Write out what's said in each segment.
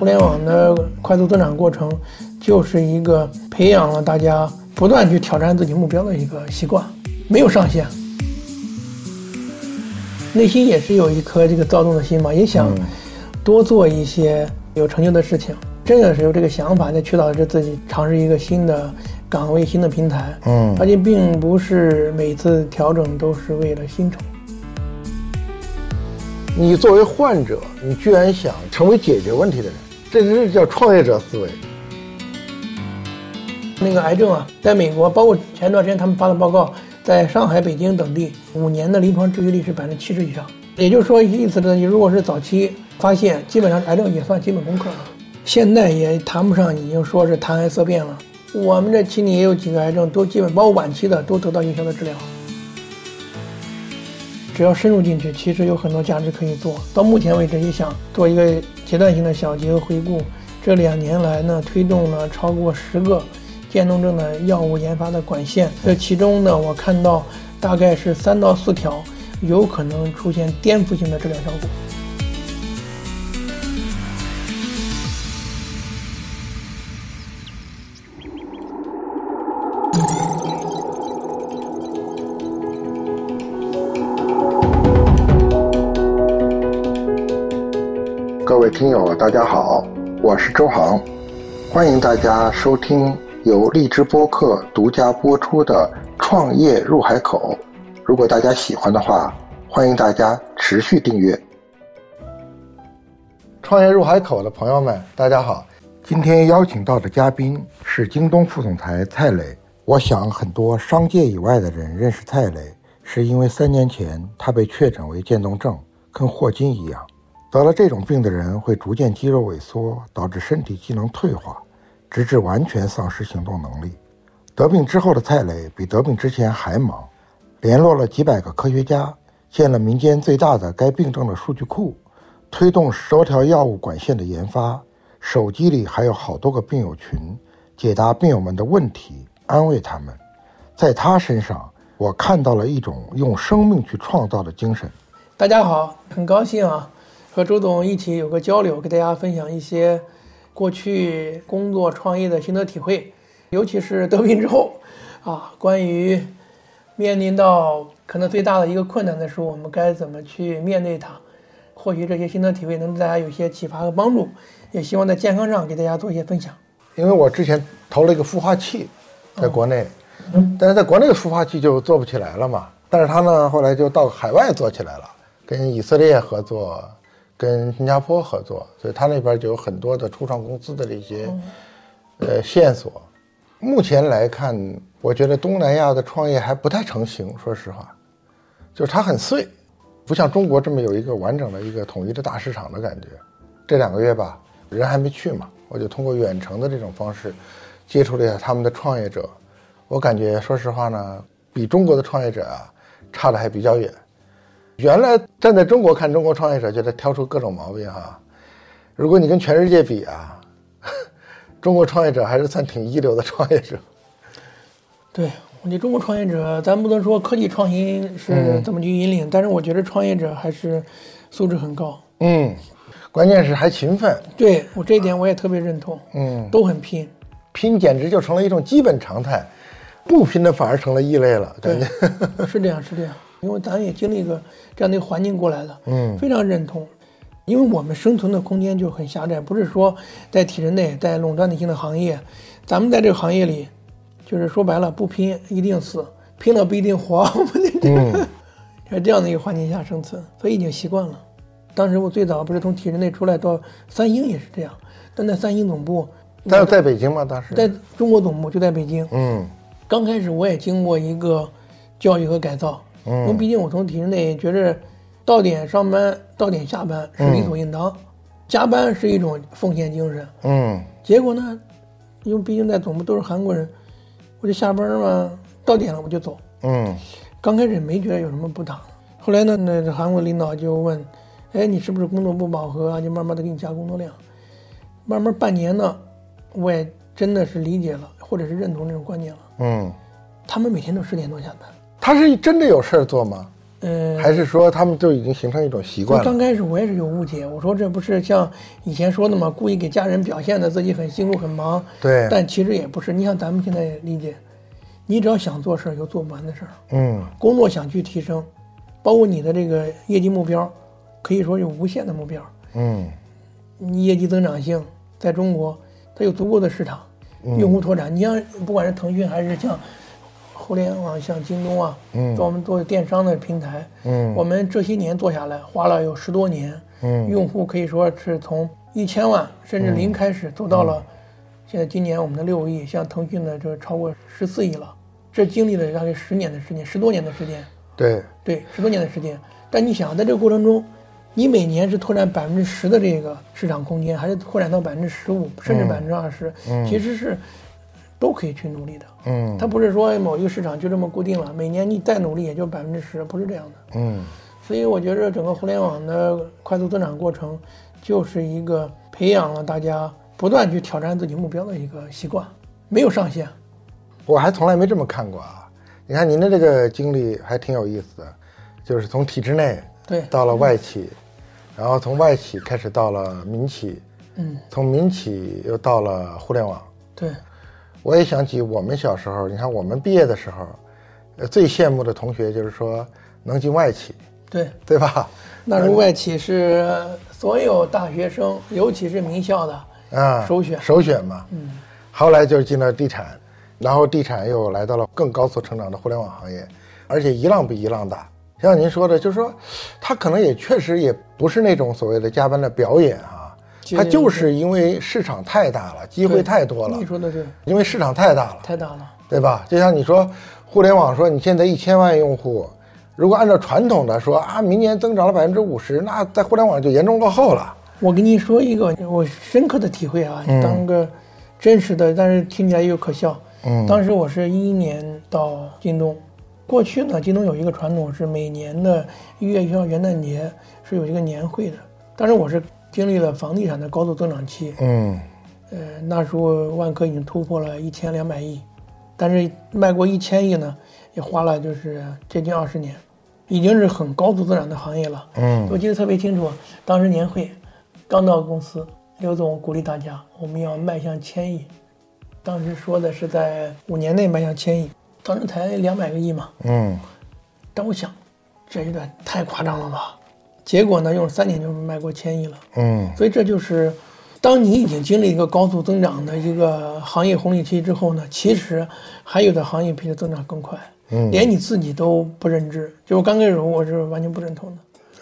互联网的快速增长过程，就是一个培养了大家不断去挑战自己目标的一个习惯，没有上限。内心也是有一颗这个躁动的心嘛，也想多做一些有成就的事情。真的是有这个想法，在驱导着自己尝试一个新的岗位、新的平台。嗯，而且并不是每次调整都是为了薪酬。你作为患者，你居然想成为解决问题的人，这是叫创业者思维。那个癌症啊，在美国，包括前段时间他们发的报告，在上海、北京等地，五年的临床治愈率是百分之七十以上。也就是说，意思呢，你如果是早期发现，基本上癌症也算基本功课了。现在也谈不上已经说是谈癌色变了。我们这期里也有几个癌症，都基本包括晚期的，都得到有效的治疗。只要深入进去，其实有很多价值可以做到。目前为止，也想做一个阶段性的小结和回顾。这两年来呢，推动了超过十个渐冻症的药物研发的管线。这其中呢，我看到大概是三到四条有可能出现颠覆性的治疗效果。各位听友，大家好，我是周航，欢迎大家收听由荔枝播客独家播出的《创业入海口》。如果大家喜欢的话，欢迎大家持续订阅。创业入海口的朋友们，大家好，今天邀请到的嘉宾是京东副总裁蔡磊。我想很多商界以外的人认识蔡磊，是因为三年前他被确诊为渐冻症，跟霍金一样。得了这种病的人会逐渐肌肉萎缩，导致身体机能退化，直至完全丧失行动能力。得病之后的蔡磊比得病之前还忙，联络了几百个科学家，建了民间最大的该病症的数据库，推动十多条药物管线的研发。手机里还有好多个病友群，解答病友们的问题，安慰他们。在他身上，我看到了一种用生命去创造的精神。大家好，很高兴啊。和周总一起有个交流，给大家分享一些过去工作创业的心得体会，尤其是得病之后，啊，关于面临到可能最大的一个困难的时候，我们该怎么去面对它？或许这些心得体会能对大家有些启发和帮助，也希望在健康上给大家做一些分享。因为我之前投了一个孵化器，在国内，但是在国内的孵化器就做不起来了嘛，但是他呢后来就到海外做起来了，跟以色列合作。跟新加坡合作，所以他那边就有很多的初创公司的这些呃线索。目前来看，我觉得东南亚的创业还不太成型，说实话，就是它很碎，不像中国这么有一个完整的一个统一的大市场的感觉。这两个月吧，人还没去嘛，我就通过远程的这种方式接触了一下他们的创业者，我感觉说实话呢，比中国的创业者啊差的还比较远。原来站在中国看中国创业者，觉得挑出各种毛病哈。如果你跟全世界比啊，中国创业者还是算挺一流的创业者。对，我觉得中国创业者，咱不能说科技创新是怎么去引领，但是我觉得创业者还是素质很高。嗯，关键是还勤奋。对我这一点我也特别认同。嗯，都很拼，拼简直就成了一种基本常态，不拼的反而成了异类了。对，是这样，是这样。因为咱也经历过这样的一个环境过来的，嗯，非常认同。因为我们生存的空间就很狭窄，不是说在体制内，在垄断的性的行业，咱们在这个行业里，就是说白了，不拼一定死，拼了不一定活。嗯，在 这样的一个环境下生存，所以已经习惯了。当时我最早不是从体制内出来到三星也是这样，但在三星总部，那在北京吗？当时在中国总部就在北京。嗯，刚开始我也经过一个教育和改造。因为毕竟我从体制内觉着，到点上班，到点下班是理所应当，加班是一种奉献精神。嗯，结果呢，因为毕竟在总部都是韩国人，我就下班嘛，到点了我就走。嗯，刚开始没觉得有什么不当，后来呢，那韩国领导就问，哎，你是不是工作不饱和啊？就慢慢的给你加工作量，慢慢半年呢，我也真的是理解了，或者是认同这种观念了。嗯，他们每天都十点多下班。他是真的有事儿做吗？嗯，还是说他们就已经形成一种习惯了？刚开始我也是有误解，我说这不是像以前说的吗？故意给家人表现的自己很辛苦很忙。对，但其实也不是。你像咱们现在理解，你只要想做事儿，有做不完的事儿。嗯，工作想去提升，包括你的这个业绩目标，可以说有无限的目标。嗯，你业绩增长性在中国，它有足够的市场，用户拓展。你像不管是腾讯还是像互联网，像京东啊，嗯，我们做电商的平台，嗯，我们这些年做下来，花了有十多年，嗯，用户可以说是从一千万甚至零开始，做到了现在今年我们的六亿，像腾讯的就超过十四亿了，这经历了大概十年的时间，十多年的时间，对，对，十多年的时间。但你想，在这个过程中，你每年是拓展百分之十的这个市场空间，还是拓展到百分之十五，甚至百分之二十，其实是都可以去努力的。嗯，它不是说某一个市场就这么固定了，每年你再努力也就百分之十，不是这样的。嗯，所以我觉得整个互联网的快速增长过程，就是一个培养了大家不断去挑战自己目标的一个习惯，没有上限。我还从来没这么看过啊！你看您的这个经历还挺有意思的，就是从体制内对，到了外企，然后从外企开始到了民企，嗯，从民企又到了互联网。对，我也想起我们小时候，你看我们毕业的时候，呃，最羡慕的同学就是说能进外企，对。对吧？那时候外企是所有大学生，尤其是名校的啊，首选。首选嘛。嗯。后来就是进了地产，然后地产又来到了更高速成长的互联网行业，而且一浪比一浪大。像您说的，就是说，他可能也确实也不是那种所谓的加班的表演啊，他就是因为市场太大了，机会太多了。你说的对，因为市场太大了，太大了，对吧？就像你说，互联网说你现在一千万用户，如果按照传统的说啊，明年增长了百分之五十，那在互联网就严重落后了。我跟你说一个我深刻的体会啊，当个真实的，但是听起来又可笑。嗯，当时我是一一年到京东。过去呢，京东有一个传统是每年的一月一号元旦节是有一个年会的。当时我是经历了房地产的高速增长期，嗯，呃，那时候万科已经突破了一千两百亿，但是迈过一千亿呢，也花了就是接近二十年，已经是很高速增长的行业了。嗯，我记得特别清楚，当时年会刚到公司，刘总鼓励大家我们要迈向千亿，当时说的是在五年内迈向千亿。当时才两百个亿嘛，嗯，但我想，这有点太夸张了吧？结果呢，用了三年就卖过千亿了，嗯，所以这就是，当你已经经历一个高速增长的一个行业红利期之后呢，其实还有的行业比它增长更快，嗯，连你自己都不认知。就我刚开始我是完全不认同的，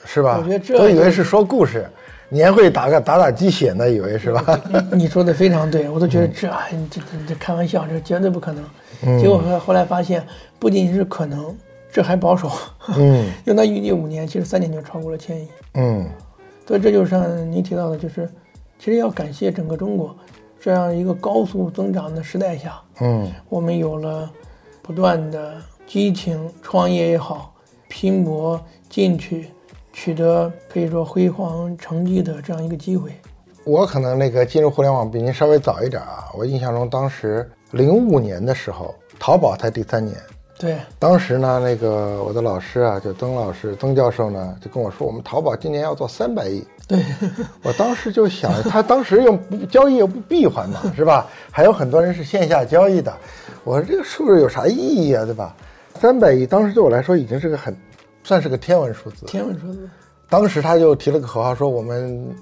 是吧？我觉得这都以为是说故事，年会打个打打鸡血呢，以为是吧？你说的非常对，我都觉得这哎，这这这开玩笑，这绝对不可能。结果后后来发现，不仅仅是可能，这还保守。嗯，用它预计五年，其实三年就超过了千亿。嗯，所以这就是像您提到的，就是其实要感谢整个中国这样一个高速增长的时代下，嗯，我们有了不断的激情创业也好，拼搏进取，取得可以说辉煌成绩的这样一个机会。我可能那个进入互联网比您稍微早一点啊，我印象中当时。零五年的时候，淘宝才第三年。对，当时呢，那个我的老师啊，就曾老师、曾教授呢，就跟我说，我们淘宝今年要做三百亿。对，我当时就想，他当时又不交易又不闭环嘛，是吧？还有很多人是线下交易的。我说这个数字有啥意义啊，对吧？三百亿当时对我来说已经是个很，算是个天文数字。天文数字。当时他就提了个口号，说我们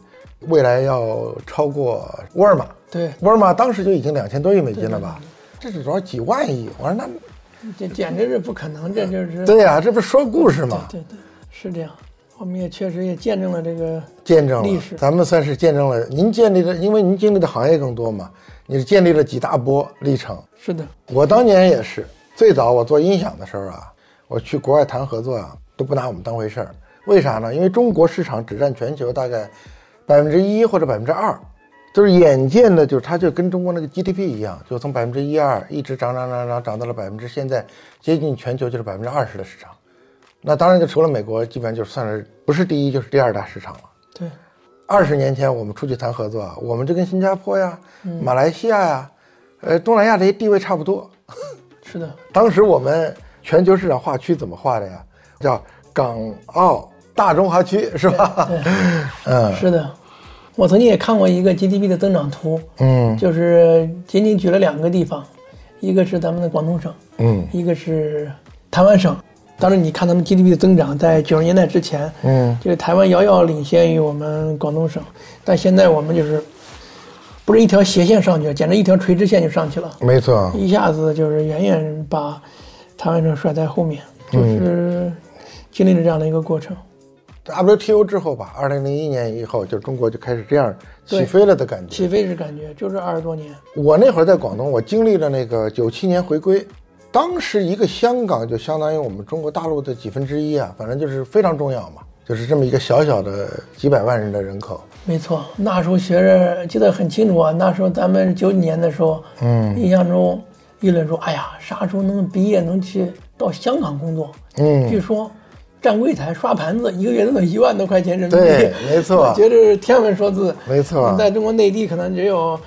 未来要超过沃尔玛。对，沃尔玛当时就已经两千多亿美金了吧？这是多少几万亿？我说那这简直是不可能，这就是对呀，这不是说故事吗？对对，是这样。我们也确实也见证了这个见证历史，咱们算是见证了您建立的，因为您经历的行业更多嘛，你是建立了几大波历程。是的，我当年也是，最早我做音响的时候啊，我去国外谈合作啊，都不拿我们当回事儿。为啥呢？因为中国市场只占全球大概百分之一或者百分之二。就是眼见的，就是它就跟中国那个 GDP 一样，就从百分之一二一直涨涨涨涨涨到了百分之，现在接近全球就是百分之二十的市场。那当然就除了美国，基本上就算是不是第一就是第二大市场了。对，二十年前我们出去谈合作，我们就跟新加坡呀、马来西亚呀、呃东南亚这些地位差不多。是的，当时我们全球市场划区怎么划的呀？叫港澳大中华区是吧？对，嗯是的。我曾经也看过一个 GDP 的增长图，嗯。就是仅仅举了两个地方，一个是咱们的广东省，嗯。一个是台湾省。当时你看他们 GDP 的增长，在九十年代之前，嗯。就是台湾遥遥领先于我们广东省，但现在我们就是不是一条斜线上去了，简直一条垂直线就上去了，没错，一下子就是远远把台湾省甩在后面，就是经历了这样的一个过程。WTO 之后吧，二零零一年以后，就中国就开始这样起飞了的感觉。起飞是感觉就是二十多年，我那会儿在广东，我经历了那个九七年回归，当时一个香港就相当于我们中国大陆的几分之一啊，反正就是非常重要嘛，就是这么一个小小的几百万人的人口。没错。那时候学着记得很清楚啊，那时候咱们九几年的时候，嗯，印象中议论说，哎呀，啥时候能毕业能去到香港工作？嗯据说站柜台刷盘子，一个月能有一万多块钱人民币。对没错我觉得是天文数字。没错在中国内地可能只有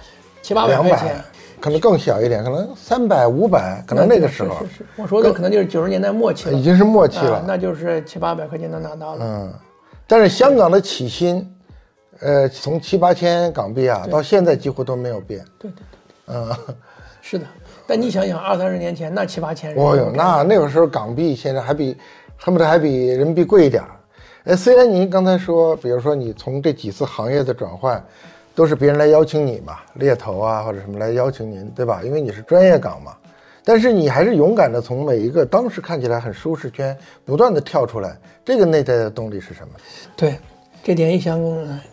七八百块钱。，可能更小一点，可能三百、五百，可能那个时候是是是，我说的可能就是九十年代末期了，已经是末期啊了。那就是七八百块钱能拿到了。嗯，但是香港的起薪，呃，从七八千港币啊，到现在几乎都没有变。对对对，嗯，是的。但你想想，二三十年前那七八千人，哦哟，那那个时候港币现在还比恨不得还比人民币贵一点儿。哎，虽然您刚才说，比如说你从这几次行业的转换，都是别人来邀请你嘛，猎头啊或者什么来邀请您，对吧？因为你是专业岗嘛。但是你还是勇敢的从每一个当时看起来很舒适圈不断的跳出来，这个内在的动力是什么？对，这点也想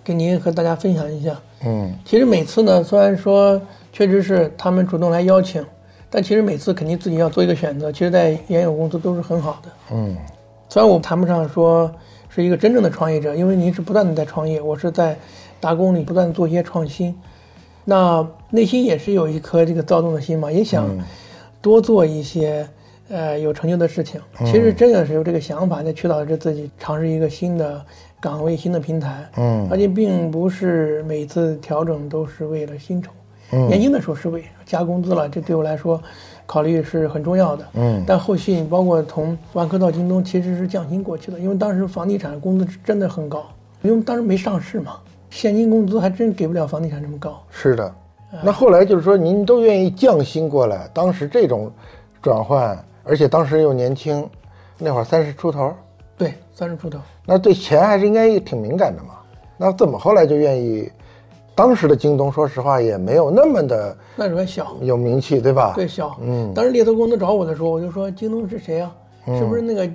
跟您和大家分享一下。嗯其实每次呢，虽然说确实是他们主动来邀请，但其实每次肯定自己要做一个选择。其实，在原有公司都是很好的。嗯虽然我谈不上说是一个真正的创业者，因为您是不断的在创业，我是在打工里不断做一些创新。那内心也是有一颗这个躁动的心嘛，也想多做一些呃有成就的事情。其实真的是有这个想法，在驱导着自己尝试一个新的岗位、新的平台。嗯而且并不是每次调整都是为了薪酬。嗯年轻的时候是为加工资了，这对我来说考虑是很重要的。嗯但后续你包括从万科到京东，其实是降薪过去的，因为当时房地产工资真的很高，因为当时没上市嘛，现金工资还真给不了房地产这么高。是的，那后来就是说，您都愿意降薪过来，当时这种转换，而且当时又年轻，那会儿三十出头，对，三十出头。那对钱还是应该挺敏感的嘛。那怎么后来就愿意？当时的京东，说实话也没有那么的那时候还小，有名气，对吧？对小。嗯当时猎头公司找我的时候，我就说京东是谁啊？是不是那个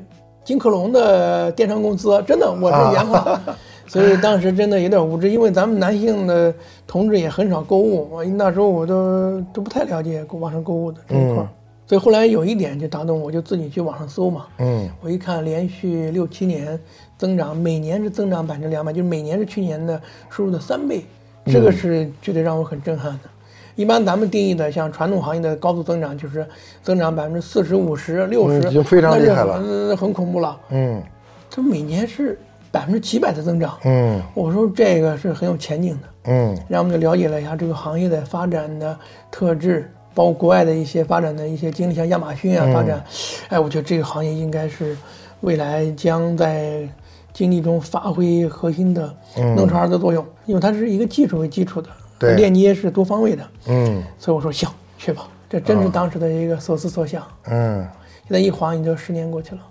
金克隆的电商公司？真的，我是研发。所以当时真的有点无知，因为咱们男性的同志也很少购物，我那时候我都都不太了解网上购物的这一块儿。所以后来有一点就打动我，就自己去网上搜嘛。嗯我一看连续六七年增长，每年是增长百分之两百，就是每年是去年的收入的三倍，这个是绝对让我很震撼的。一般咱们定义的像传统行业的高速增长，就是增长百分之四十五十、六十，已经非常厉害了很恐怖了。嗯这每年是百分之几百的增长，嗯我说这个是很有前景的。嗯然后我们就了解了一下这个行业的发展的特质，包括国外的一些发展的一些经历，像亚马逊啊发展，哎，我觉得这个行业应该是未来将在经济中发挥核心的弄潮儿的作用，因为它是一个技术为基础的，对。链接是多方位的，嗯。所以我说行，去吧，这真是当时的一个所思所想。嗯，现在一晃也就十年过去了。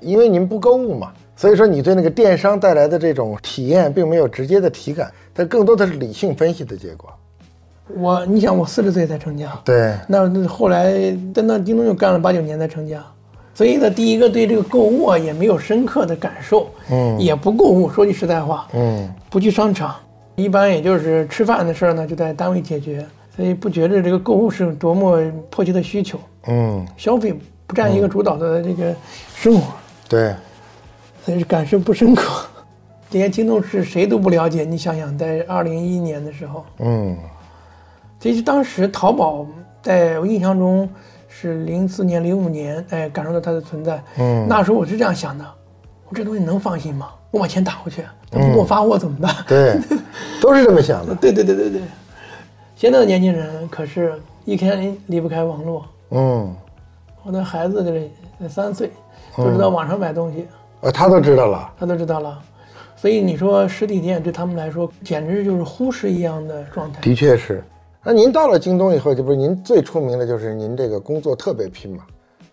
因为您不购物嘛，所以说你对那个电商带来的这种体验并没有直接的体感，它更多的是理性分析的结果。我，你想我四十岁才成家，对，那那后来在那京东又干了八九年才成家，所以呢，第一个对这个购物啊也没有深刻的感受，嗯。也不购物。说句实在话，嗯。不去商场，一般也就是吃饭的事儿呢就在单位解决，所以不觉得这个购物是多么迫切的需求，嗯，消费不占一个主导的这个生活，对，所以感受不深刻。这些京东是谁都不了解，你想想，在二零一一年的时候，嗯。其实当时淘宝在我印象中是零四年、零五年，哎，感受到它的存在。嗯那时候我是这样想的，我这东西能放心吗？我把钱打过去，他不给我发货怎么办？对，都是这么想的。对对对对对。现在的年轻人可是一天离不开网络。嗯我的孩子这三岁，都知道网上买东西。呃，他都知道了。他都知道了。所以你说实体店对他们来说简直就是忽视一样的状态。的确是。那您到了京东以后，这不是您最出名的就是您这个工作特别拼嘛，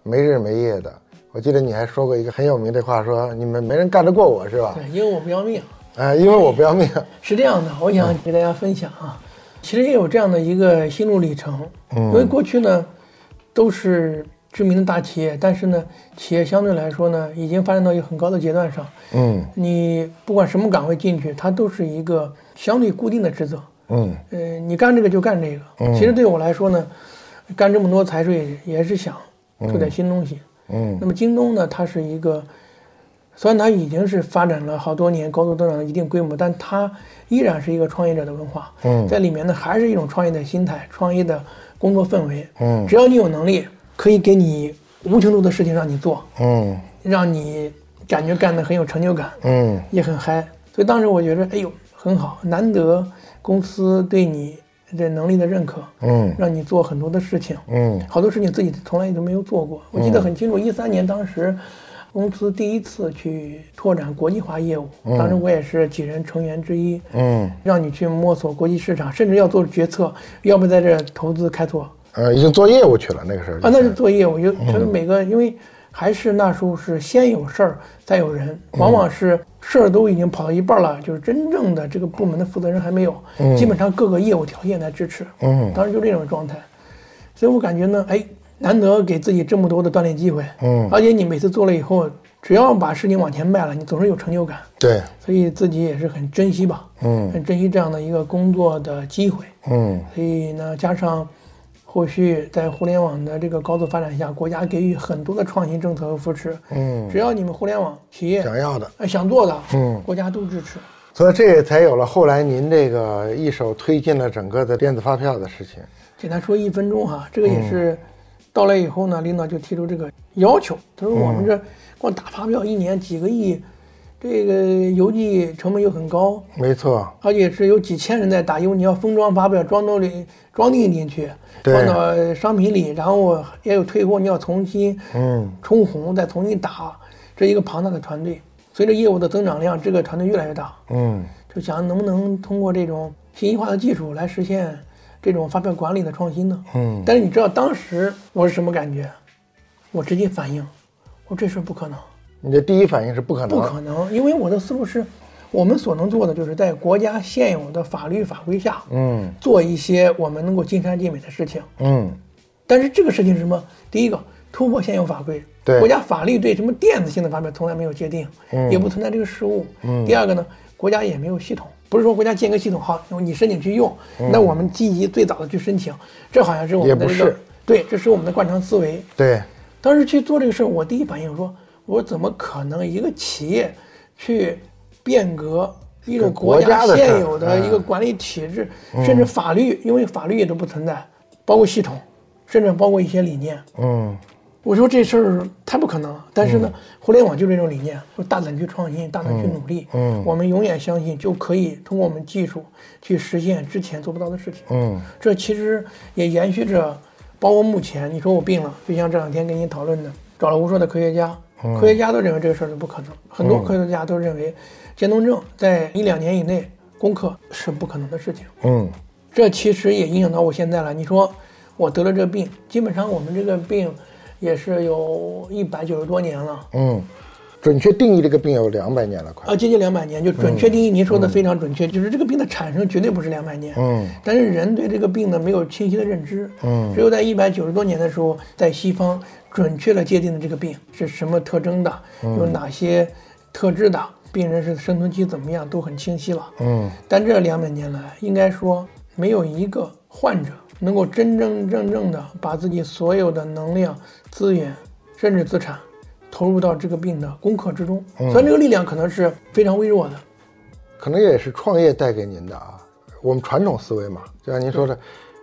没日没夜的。我记得你还说过一个很有名的话，说你们没人干得过我，是吧？对，因为我不要命。哎，因为我不要命。是这样的，我想给大家分享啊，其实也有这样的一个心路历程。嗯。因为过去呢，都是知名的大企业，但是呢，企业相对来说呢，已经发展到一个很高的阶段上。嗯。你不管什么岗位进去，它都是一个相对固定的职责。嗯。呃，你干这个就干这个。嗯。其实对我来说呢，干这么多财税也是想做点新东西。嗯。那么京东呢，它是一个。虽然它已经是发展了好多年，高速增长的一定规模，但它依然是一个创业者的文化。嗯，在里面呢，还是一种创业的心态，创业的工作氛围。嗯，只要你有能力，可以给你无穷多的事情让你做。嗯，让你感觉干的很有成就感。嗯，也很嗨。所以当时我觉得，哎呦，很好，难得公司对你这能力的认可。嗯，让你做很多的事情。嗯，好多事情自己从来也都没有做过。我记得很清楚，一三年当时。公司第一次去拓展国际化业务，当时我也是几人成员之一。嗯，让你去摸索国际市场，甚至要做决策，要不在这投资开拓。呃，已经做业务去了，那个时候啊，那是做业务，就就是每个，因为还是那时候是先有事儿再有人，往往是事儿都已经跑到一半了，就是真正的这个部门的负责人还没有，基本上各个业务条件来支持。嗯，当时就这种状态，所以我感觉呢，哎。难得给自己这么多的锻炼机会，嗯，而且你每次做了以后，只要把事情往前迈了，你总是有成就感，对，所以自己也是很珍惜吧，嗯，很珍惜这样的一个工作的机会，嗯，所以呢，加上后续在互联网的这个高速发展下，国家给予很多的创新政策和扶持，嗯，只要你们互联网企业想要的、想做的，嗯，国家都支持，所以这也才有了后来您这个一手推进了整个的电子发票的事情。简单说一分钟哈，这个也是。到来以后呢，领导就提出这个要求，他说我们这光打发票一年几个亿，这个邮寄成本又很高，没错，而且是有几千人在打，因为你要封装发票，装到里装订进去，放到商品里，然后也有退货，你要重新嗯冲红，再重新打，这一个庞大的团队。随着业务的增长量，这个团队越来越大，嗯，就想能不能通过这种信息化的技术来实现。这种发票管理的创新呢？嗯，但是你知道当时我是什么感觉？我直接反应，我说这事不可能。你的第一反应是不可能？不可能，因为我的思路是，我们所能做的就是在国家现有的法律法规下，嗯，做一些我们能够尽善尽美的事情，嗯。但是这个事情是什么？第一个，突破现有法规，对，国家法律对什么电子性的方面从来没有界定，嗯，也不存在这个失误，嗯。第二个呢，国家也没有系统。不是说国家建个系统好，你申请去用，那我们积极最早的去申请，这好像是我们的这个对，这是我们的惯常思维。对，当时去做这个事儿，我第一反应说，我怎么可能一个企业去变革一个国家现有的一个管理体制，甚至法律，因为法律也都不存在，包括系统，甚至包括一些理念。嗯。我说这事儿太不可能了，但是呢，互联网就这种理念，说大胆去创新，大胆去努力。嗯，我们永远相信就可以通过我们技术去实现之前做不到的事情。嗯，这其实也延续着，包括目前你说我病了，就像这两天跟你讨论的，找了无数的科学家，科学家都认为这个事儿是不可能，很多科学家都认为，渐冻症在一两年以内攻克是不可能的事情。嗯，这其实也影响到我现在了。你说我得了这病，基本上我们这个病。也是有一百九十多年了。嗯，准确定义这个病有两百年了，快啊，接近两百年。就准确定义，您说的非常准确，就是这个病的产生绝对不是两百年。嗯，但是人对这个病呢没有清晰的认知。嗯，只有在一百九十多年的时候，在西方准确的界定了这个病是什么特征的，有哪些特质的，病人是生存期怎么样，都很清晰了。嗯，但这两百年来，应该说没有一个患者。能够真真正正的把自己所有的能量、资源，甚至资产，投入到这个病的攻克之中。虽然这个力量可能是非常微弱的，可能也是创业带给您的啊。我们传统思维嘛，就像您说的，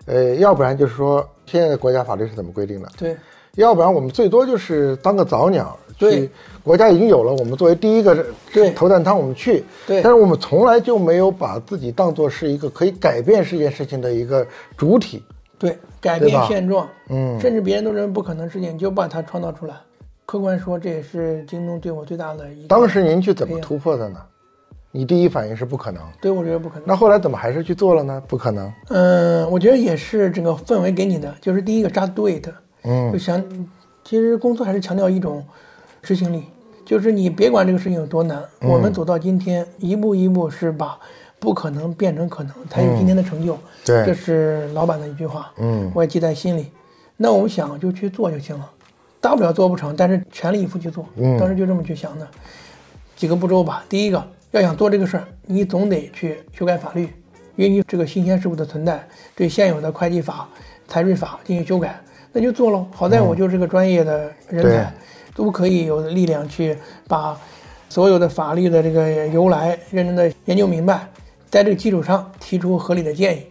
呃，要不然就是说现在的国家法律是怎么规定的？对。要不然我们最多就是当个早鸟。对，国家已经有了，我们作为第一个投弹汤，我们去。对，但是我们从来就没有把自己当做是一个可以改变这件事情的一个主体。对，改变现状，嗯，甚至别人都认为不可能事情，就把它创造出来。客观说，这也是京东对我最大的一个。当时您去怎么突破的呢？你第一反应是不可能，对我觉得不可能。那后来怎么还是去做了呢？不可能。嗯，我觉得也是整个氛围给你的，就是第一个 just do it，嗯，就想，其实公司还是强调一种执行力，就是你别管这个事情有多难，我们走到今天，一步一步是把不可能变成可能，才有今天的成就。对，这是老板的一句话，嗯，我也记在心里。那我们想就去做就行了，大不了做不成，但是全力以赴去做。嗯，当时就这么去想的，几个步骤吧。第一个。要想做这个事儿，你总得去修改法律，因为你这个新鲜事物的存在，对现有的会计法、财税法进行修改，那就做喽。好在我就是个专业的人才，都可以有力量去把所有的法律的这个由来认真的研究明白，在这个基础上提出合理的建议，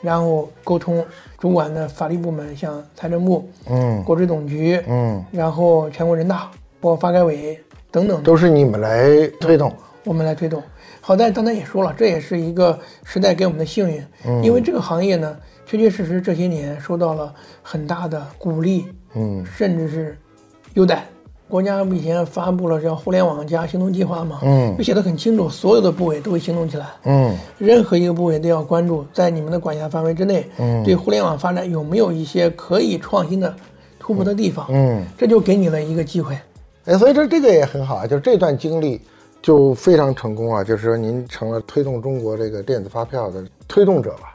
然后沟通主管的法律部门，像财政部、嗯，国税总局，嗯，然后全国人大包括发改委等等，都是你们来推动。我们来推动，好在刚才也说了，这也是一个时代给我们的幸运，因为这个行业呢，确确实实这些年受到了很大的鼓励，嗯，甚至是优待。国家以前发布了叫“互联网加行动计划”嘛，嗯，就写的很清楚，所有的部委都会行动起来，嗯，任何一个部委都要关注，在你们的管辖范围之内，嗯，对互联网发展有没有一些可以创新的突破的地方，嗯，这就给你了一个机会，哎，所以这这个也很好啊，就是这段经历。就非常成功啊！就是说，您成了推动中国这个电子发票的推动者吧？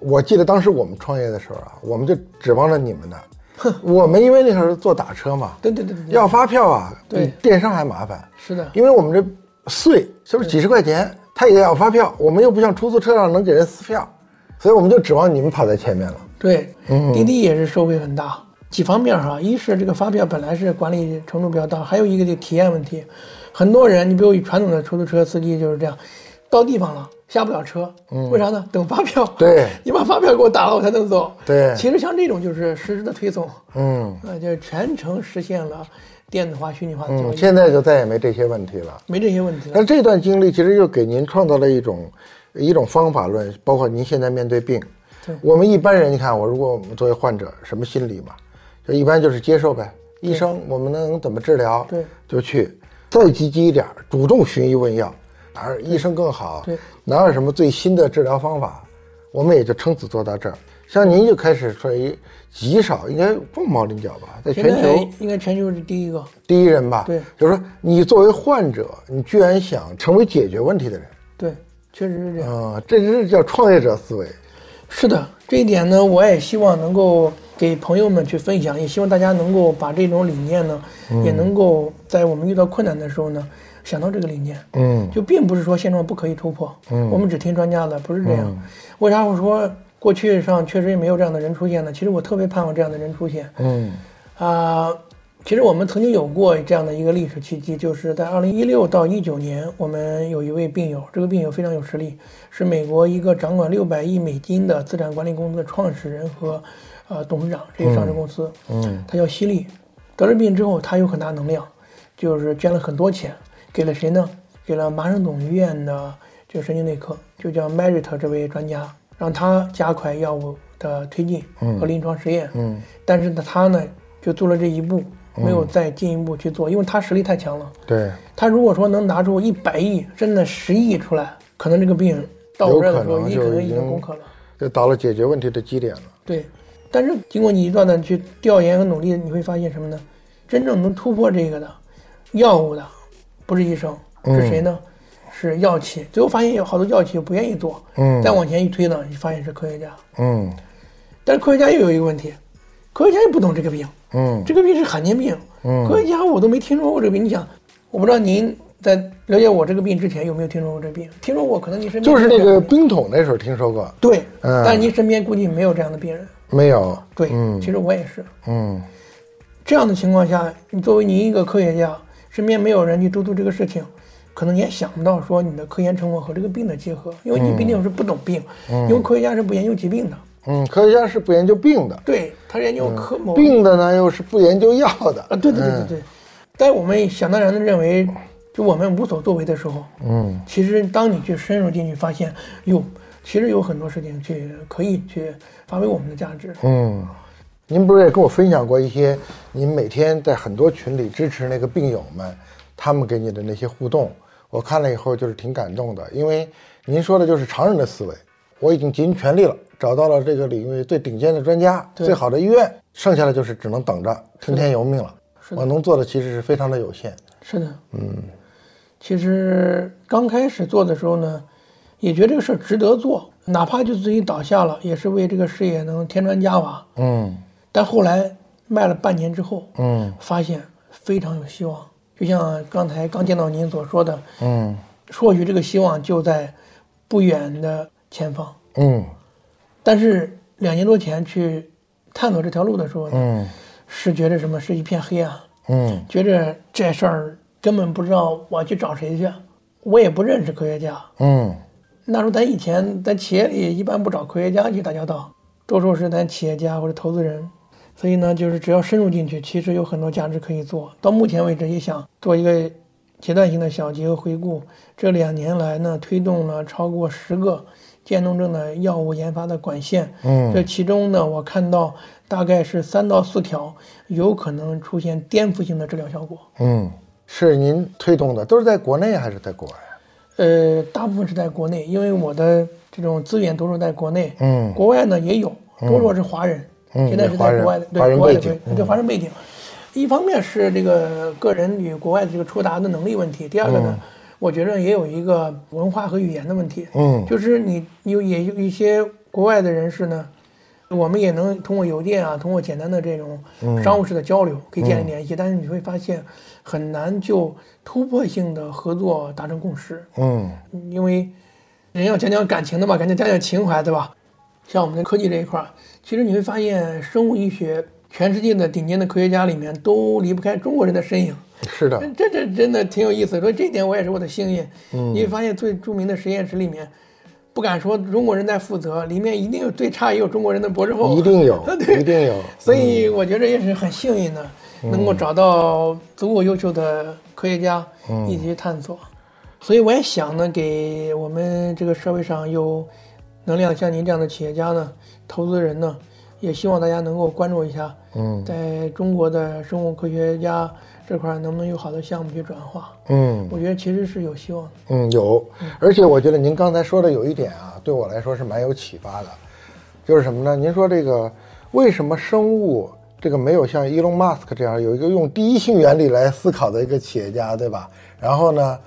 我记得当时我们创业的时候啊，我们就指望着你们的。我们因为那时候做打车嘛，对对对，要发票啊，比电商还麻烦。是的，因为我们这税就是几十块钱，他也要发票，我们又不像出租车上能给人撕票，所以我们就指望你们跑在前面了。对，滴滴也是收费很大，几方面哈，一是这个发票本来是管理程度比较大，还有一个就体验问题。很多人，你比如传统的出租车司机就是这样，到地方了下不了车，为啥呢？等发票。对，你把发票给我打了，我才能走。对，其实像这种就是实时的推送，嗯，呃，就全程实现了电子化、虚拟化的交易。现在就再也没这些问题了，没这些问题了。但这段经历其实又给您创造了一种一种方法论，包括您现在面对病，对我们一般人，你看我如果我们作为患者，什么心理嘛，就一般就是接受呗。医生，我们能怎么治疗？对，就去。再积极一点，主动寻医问药，哪儿医生更好？对，哪有什么最新的治疗方法？我们也就撑死做到这儿。像您就开始属于极少，应该凤毛麟角吧？在全球应该全球是第一个第一人吧？对，就是说你作为患者，你居然想成为解决问题的人？对，确实是这样啊，这是叫创业者思维。是的，这一点呢，我也希望能够。给朋友们去分享，也希望大家能够把这种理念呢，也能够在我们遇到困难的时候呢，想到这个理念。嗯，就并不是说现状不可以突破。嗯，我们只听专家的，不是这样。为啥我说过去上确实也没有这样的人出现呢？其实我特别盼望这样的人出现。嗯，啊，其实我们曾经有过这样的一个历史契机，就是在二零一六到一九年，我们有一位病友，这个病友非常有实力，是美国一个掌管六百亿美金的资产管理公司的创始人和。呃，董事长这些上市公司，嗯，他叫犀利，得了病之后，他有很大能量，就是捐了很多钱，给了谁呢？给了麻省总医院的就神经内科，就叫 Merit 这位专家，让他加快药物的推进和临床实验。嗯，但是呢，他呢就做了这一步，没有再进一步去做，因为他实力太强了。对，他如果说能拿出一百亿，真的十亿出来，可能这个病到我这儿的时候，你可能已经攻克了，就到了解决问题的基点了。对。但是经过你一段的去调研和努力，你会发现什么呢？真正能突破这个的，药物的，不是医生，是谁呢？是药企。最后发现有好多药企不愿意做。嗯。再往前一推呢，你发现是科学家。嗯。但是科学家又有一个问题，科学家又不懂这个病。嗯。这个病是罕见病。嗯。科学家我都没听说过这个病。你想，我不知道您在了解我这个病之前有没有听说过这病？听说过，可能你身边就是那个冰桶那时候听说过。对。嗯。但是您身边估计没有这样的病人。没有，对，其实我也是，嗯，这样的情况下，你作为您一个科学家，身边没有人去督促这个事情，可能你也想不到说你的科研成果和这个病的结合，因为你毕竟是不懂病，嗯。因为科学家是不研究疾病的，嗯，科学家是不研究病的，对他研究科某病的呢，又是不研究药的，啊，对对对对对，在我们想当然的认为，就我们无所作为的时候，嗯，其实当你去深入进去，发现哟。其实有很多事情去可以去发挥我们的价值。嗯，您不是也跟我分享过一些您每天在很多群里支持那个病友们，他们给你的那些互动，我看了以后就是挺感动的，因为您说的就是常人的思维。我已经尽全力了，找到了这个领域最顶尖的专家，最好的医院，剩下的就是只能等着听天由命了。我能做的其实是非常的有限。是的，嗯，其实刚开始做的时候呢，也觉得这个事儿值得做，哪怕就自己倒下了，也是为这个事业能添砖加瓦。嗯，但后来卖了半年之后，嗯，发现非常有希望。就像刚才刚见到您所说的，嗯，或许这个希望就在不远的。前方，嗯，但是两年多前去探索这条路的时候呢，嗯，是觉得什么是一片黑暗，嗯，觉得这事儿根本不知道我去找谁去，我也不认识科学家，嗯，那时候咱以前在企业里一般不找科学家去打交道，多数是咱企业家或者投资人，所以呢，就是只要深入进去，其实有很多价值可以做到。目前为止也想做一个阶段性的小结和回顾，这两年来呢，推动了超过十个。渐冻症的药物研发的管线，嗯，这其中呢，我看到大概是三到四条有可能出现颠覆性的治疗效果。嗯，是您推动的，都是在国内还是在国外？呃，大部分是在国内，因为我的这种资源都是在国内。嗯，国外呢也有，多数是华人。嗯，现在是在国外的，对，国外的对华人背景。一方面是这个个人与国外的这个出达的能力问题，第二个呢。我觉得也有一个文化和语言的问题，嗯，就是你有也有一些国外的人士呢，我们也能通过邮件啊，通过简单的这种商务式的交流可以建立联系，但是你会发现很难就突破性的合作达成共识，嗯，因为人要讲讲感情的嘛，感觉讲讲情怀，对吧？像我们的科技这一块，其实你会发现生物医学全世界的顶尖的科学家里面都离不开中国人的身影。是的，这这真的挺有意思。所以这一点我也是我的幸运。嗯，你会发现最著名的实验室里面，不敢说中国人在负责，里面一定有最差也有中国人的博士后，一定有，一定有。所以我觉得也是很幸运的，能够找到足够优秀的科学家一起去探索。所以我也想呢，给我们这个社会上有能量像您这样的企业家呢、投资人呢，也希望大家能够关注一下。嗯，在中国的生物科学家。这块能不能有好的项目去转化？嗯，我觉得其实是有希望的。嗯，有，而且我觉得您刚才说的有一点啊，对我来说是蛮有启发的，就是什么呢？您说这个为什么生物这个没有像伊隆马斯克这样有一个用第一性原理来思考的一个企业家，对吧？然后呢，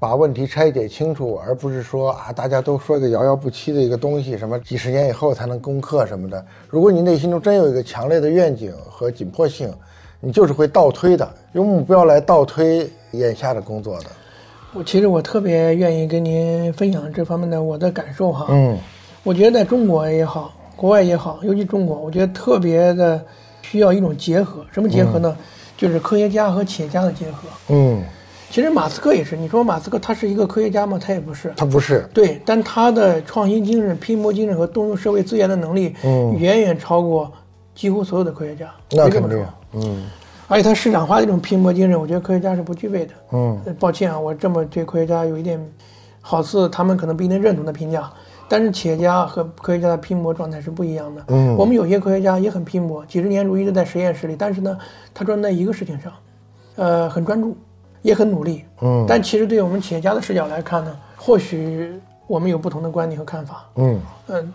把问题拆解清楚，而不是说啊，大家都说一个遥遥不期的一个东西，什么几十年以后才能攻克什么的。如果你内心中真有一个强烈的愿景和紧迫性。你就是会倒推的，用目标来倒推眼下的工作的。我其实我特别愿意跟您分享这方面的我的感受哈。嗯，我觉得在中国也好，国外也好，尤其中国，我觉得特别的需要一种结合。什么结合呢？就是科学家和企业家的结合。嗯，其实马斯克也是。你说马斯克他是一个科学家吗？他也不是。他不是。对，但他的创新精神、拼搏精神和动用社会资源的能力，嗯，远远超过几乎所有的科学家。那肯定。嗯，而且他市场化的这种拼搏精神，我觉得科学家是不具备的。嗯，抱歉啊，我这么对科学家有一点，好似他们可能不一定认同的评价。但是企业家和科学家的拼搏状态是不一样的。嗯，我们有些科学家也很拼搏，几十年如一日在实验室里，但是呢，他专注在一个事情上，呃，很专注，也很努力。嗯，但其实对于我们企业家的视角来看呢，或许我们有不同的观点和看法。嗯嗯，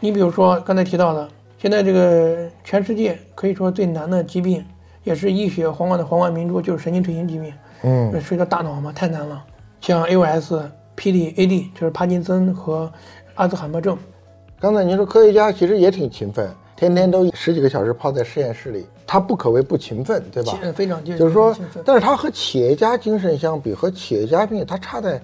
你比如说刚才提到的。现在这个全世界可以说最难的疾病，也是医学皇冠的皇冠明珠，就是神经退行疾病。嗯，涉及到大脑嘛，太难了。像 AOS、PD、AD，就是帕金森和阿兹海默症。刚才您说科学家其实也挺勤奋，天天都十几个小时泡在实验室里，他不可谓不勤奋，对吧？非常就是说，但是他和企业家精神相比，和企业家比，他差在。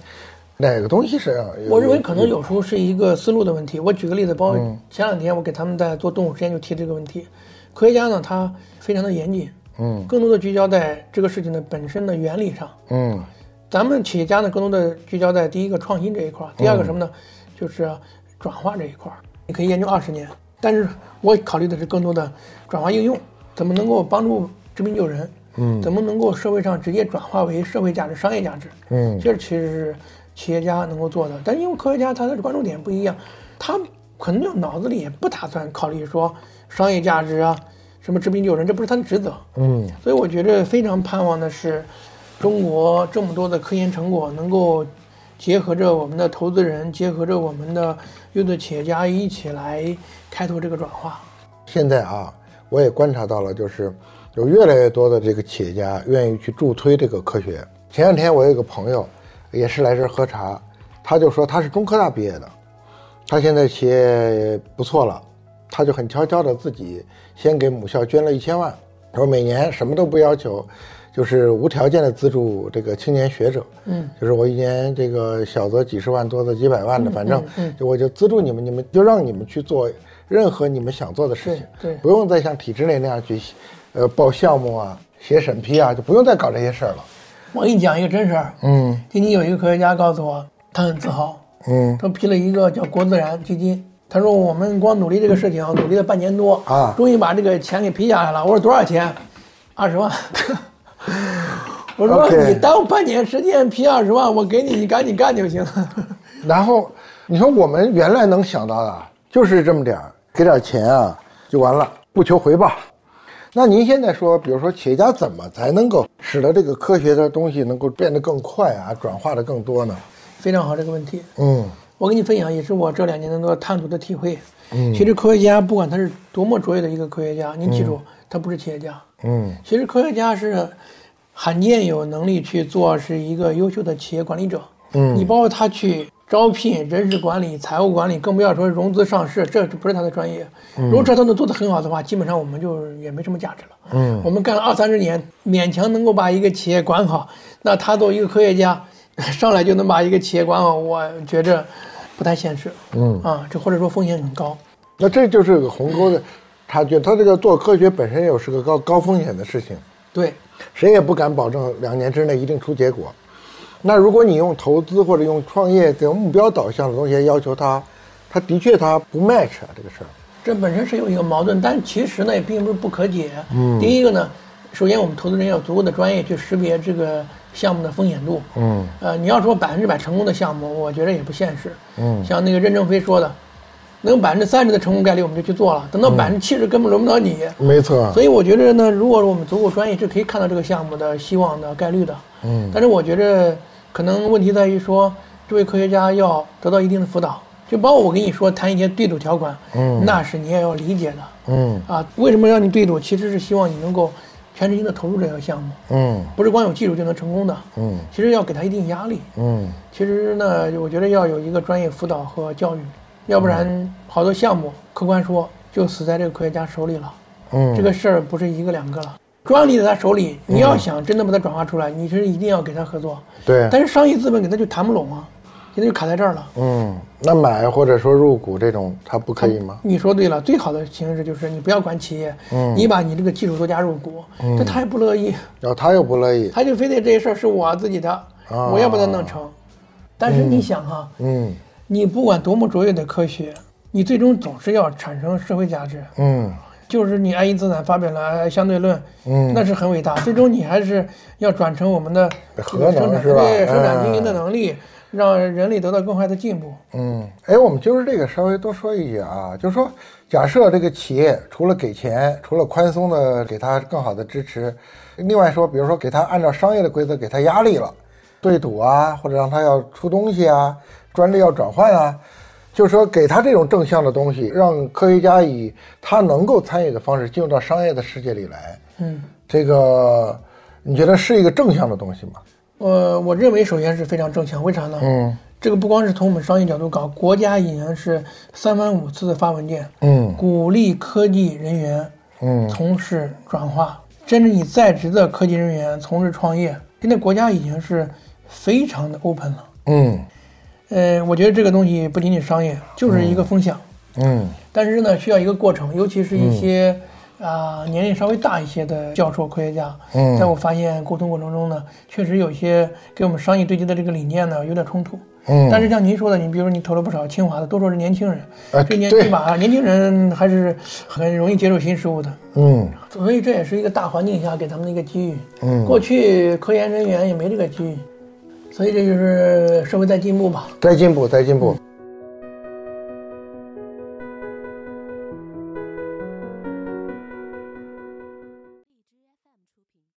哪个东西上？我认为可能有时候是一个思路的问题。我举个例子，包括前两天我给他们在做动物实验就提这个问题。科学家呢，他非常的严谨，嗯，更多的聚焦在这个事情的本身的原理上，嗯。咱们企业家呢，更多的聚焦在第一个创新这一块，第二个什么呢？就是转化这一块。你可以研究二十年，但是我考虑的是更多的转化应用，怎么能够帮助治病救人？嗯，怎么能够社会上直接转化为社会价值、商业价值？嗯，这其实是。企业家能够做的，但因为科学家他的关注点不一样，他可能就脑子里也不打算考虑说商业价值啊，什么治病救人，这不是他的职责。嗯所以我觉得非常盼望的是，中国这么多的科研成果能够结合着我们的投资人，结合着我们的优秀企业家一起来开拓这个转化。现在啊，我也观察到了，就是有越来越多的这个企业家愿意去助推这个科学。前两天我有一个朋友，也是来这儿喝茶，他就说他是中科大毕业的，他现在企业不错了，他就很悄悄的自己先给母校捐了一千万，说每年什么都不要求，就是无条件的资助这个青年学者。嗯，就是我一年这个小则几十万，多则几百万的，反正就我就资助你们，你们就让你们去做任何你们想做的事情，对对不用再像体制内那样去，呃，报项目啊、写审批啊，就不用再搞这些事儿了。我给你讲一个真事儿。嗯今天有一个科学家告诉我，他很自豪，嗯他批了一个叫国自然基金。他说我们光努力这个事情，努力了半年多啊终于把这个钱给批下来了。我说多少钱？二十万。我说你耽误半年时间批二十万，我给你，你赶紧干就行了。然后你说我们原来能想到的就是这么点儿，给点钱啊就完了，不求回报。那您现在说，比如说企业家怎么才能够使得这个科学的东西能够变得更快啊，转化的更多呢？非常好这个问题，嗯我跟你分享，也是我这两年能够探索的体会。嗯，其实科学家不管他是多么卓越的一个科学家，您记住，他不是企业家。嗯其实科学家是罕见有能力去做是一个优秀的企业管理者。嗯你包括他去招聘、人事管理、财务管理，更不要说融资上市，这不是他的专业。如果这都能做得很好的话，基本上我们就也没什么价值了。嗯我们干了二三十年，勉强能够把一个企业管好，那他作为一个科学家，上来就能把一个企业管好，我觉着不太现实。嗯啊，这或者说风险很高。那这就是个鸿沟的差距。他这个做科学本身又是个高高风险的事情，对，谁也不敢保证两年之内一定出结果。那如果你用投资或者用创业这种目标导向的东西要求他，他的确他不 match 啊这个事儿。这本身是有一个矛盾，但其实呢也并不是不可解。嗯，第一个呢，首先我们投资人要有足够的专业去识别这个项目的风险度。嗯呃，你要说百分之百成功的项目，我觉得也不现实。嗯像那个任正非说的，能百分之三十的成功概率我们就去做了，等到百分之七十根本轮不到你。没错。所以我觉得呢，如果我们足够专业，是可以看到这个项目的希望的概率的。嗯但是我觉得可能问题在于说，这位科学家要得到一定的辅导，就包括我跟你说谈一些对赌条款，嗯那是你也要理解的。嗯啊，为什么让你对赌？其实是希望你能够全身心的投入这个项目，嗯不是光有技术就能成功的。嗯其实要给他一定压力。嗯其实呢，我觉得要有一个专业辅导和教育，要不然好多项目，客观说就死在这个科学家手里了。嗯，这个事儿不是一个两个了，专利在他手里，你要想真的把它转化出来，你是一定要给他合作。对。但是商业资本给他就谈不拢啊，现在就卡在这儿了。嗯，那买或者说入股这种，他不可以吗？你说对了，最好的形式就是你不要管企业，嗯你把你这个技术都加入股，这他也不乐意，然后他又不乐意。他就非得这些事儿是我自己的，我要把它弄成。但是你想哈、嗯你不管多么卓越的科学，你最终总是要产生社会价值。嗯就是你爱因斯坦发表了相对论，嗯那是很伟大。最终你还是要转成我们的这核能是吧对生产经营的嗯能力，让人类得到更快的进步。嗯，哎，我们就是这个稍微多说一句啊，就是说，假设这个企业除了给钱，除了宽松的给他更好的支持，另外说，比如说给他按照商业的规则给他压力了，对赌啊，或者让他要出东西啊，专利要转换啊，就是说给他这种正向的东西，让科学家以他能够参与的方式进入到商业的世界里来，嗯，这个你觉得是一个正向的东西吗？呃，我认为首先是非常正向，为啥呢？嗯这个不光是从我们商业角度搞，国家已经是三番五次的发文件，嗯鼓励科技人员嗯从事转化，甚至你在职的科技人员从事创业。现在国家已经是非常的 open 了。嗯呃，我觉得这个东西不仅仅是商业，就是一个风向。嗯但是呢，需要一个过程，尤其是一些啊、年龄稍微大一些的教授、科学家，嗯在我发现沟通过程中呢，确实有一些跟我们商业对接的这个理念呢有点冲突。嗯，但是像您说的，你比如说你投了不少清华的，都说是年轻人，啊这年对对吧？年轻人还是很容易接受新事物的，嗯所以这也是一个大环境下给他们的一个机遇。嗯，过去科研人员也没这个机遇，所以这就是社会在进步吧。在进步，在进步。